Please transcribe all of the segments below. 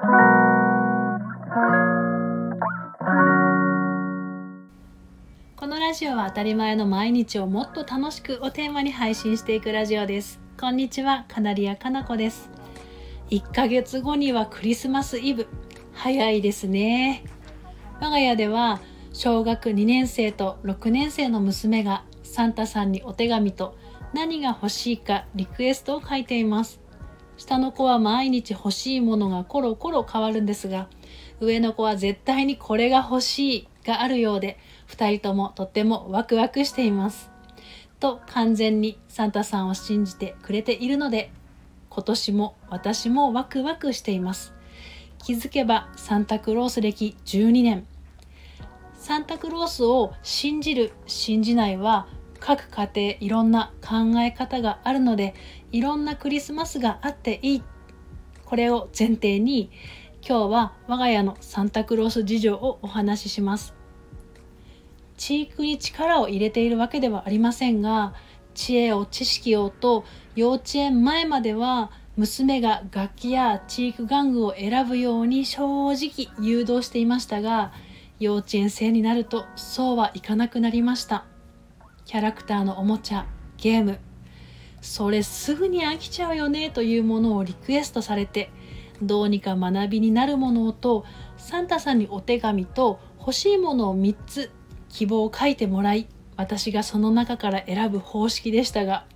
このラジオは当たり前の毎日をもっと楽しくをテーマに配信していくラジオです。こんにちはカナリアかなこです。1ヶ月後にはクリスマスイブ。早いですね。我が家では小学2年生と6年生の娘がサンタさんにお手紙と何が欲しいかリクエストを書いています。下の子は毎日欲しいものがコロコロ変わるんですが上の子は絶対にこれが欲しいがあるようで2人ともとってもワクワクしています。と完全にサンタさんを信じてくれているので今年も私もワクワクしています。気づけばサンタクロース歴12年。サンタクロースを信じる信じないは各家庭いろんな考え方があるのでいろんなクリスマスがあっていい。これを前提に今日は我が家のサンタクロース事情をお話しします。知育に力を入れているわけではありませんが知恵を知識をと幼稚園前までは娘が楽器や知育玩具を選ぶように正直誘導していましたが幼稚園生になるとそうはいかなくなりました。キャラクターのおもちゃゲーム。それすぐに飽きちゃうよねというものをリクエストされてどうにか学びになるものとサンタさんにお手紙と欲しいものを3つ希望を書いてもらい私がその中から選ぶ方式でしたが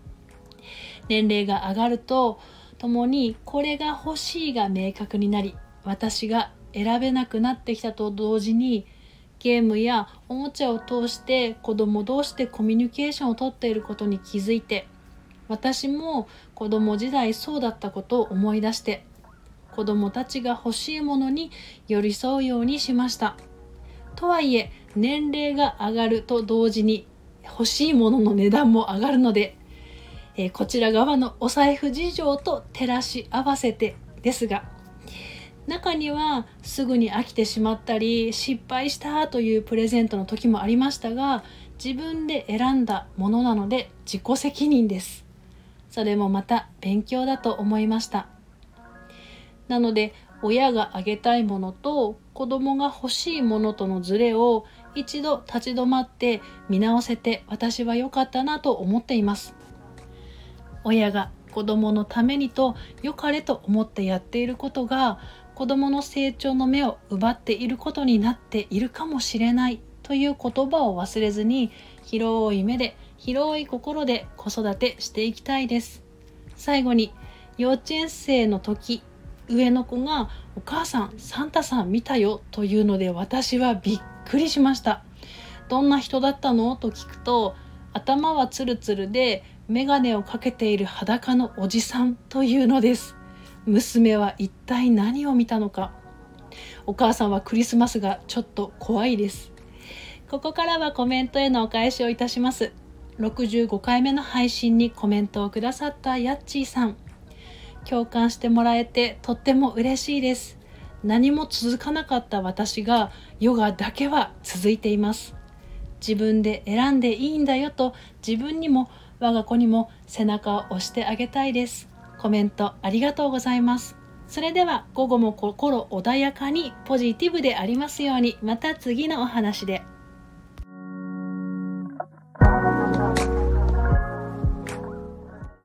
年齢が上がるとともにこれが欲しいが明確になり私が選べなくなってきたと同時にゲームやおもちゃを通して子供同士でコミュニケーションをとっていることに気づいて私も子供時代そうだったことを思い出して子供たちが欲しいものに寄り添うようにしました。とはいえ年齢が上がると同時に欲しいものの値段も上がるので、え、こちら側のお財布事情と照らし合わせてですが中にはすぐに飽きてしまったり失敗したというプレゼントの時もありましたが自分で選んだものなので自己責任です。それもまた勉強だと思いました。なので親があげたいものと子供が欲しいものとのズレを一度立ち止まって見直せて私は良かったなと思っています。親が子供のためにと良かれと思ってやっていることが子供の成長の目を奪っていることになっているかもしれないという言葉を忘れずに広い目で広い心で子育てしていきたいです。最後に幼稚園生の時上の子が「お母さんサンタさん見たよ」というので私はびっくりしましたどんな人だったの？と聞くと頭はツルツルで眼鏡をかけている裸のおじさんというのです。娘は一体何を見たのか。お母さんはクリスマスがちょっと怖いです。ここからはコメントへのお返しをいたします。65回目の配信にコメントをくださったやっちーさん。共感してもらえてとっても嬉しいです。何も続かなかった私がヨガだけは続いています。自分で選んでいいんだよと自分にも我が子にも背中を押してあげたいです。コメントありがとうございます。それでは午後も心穏やかにポジティブでありますようにまた次のお話で。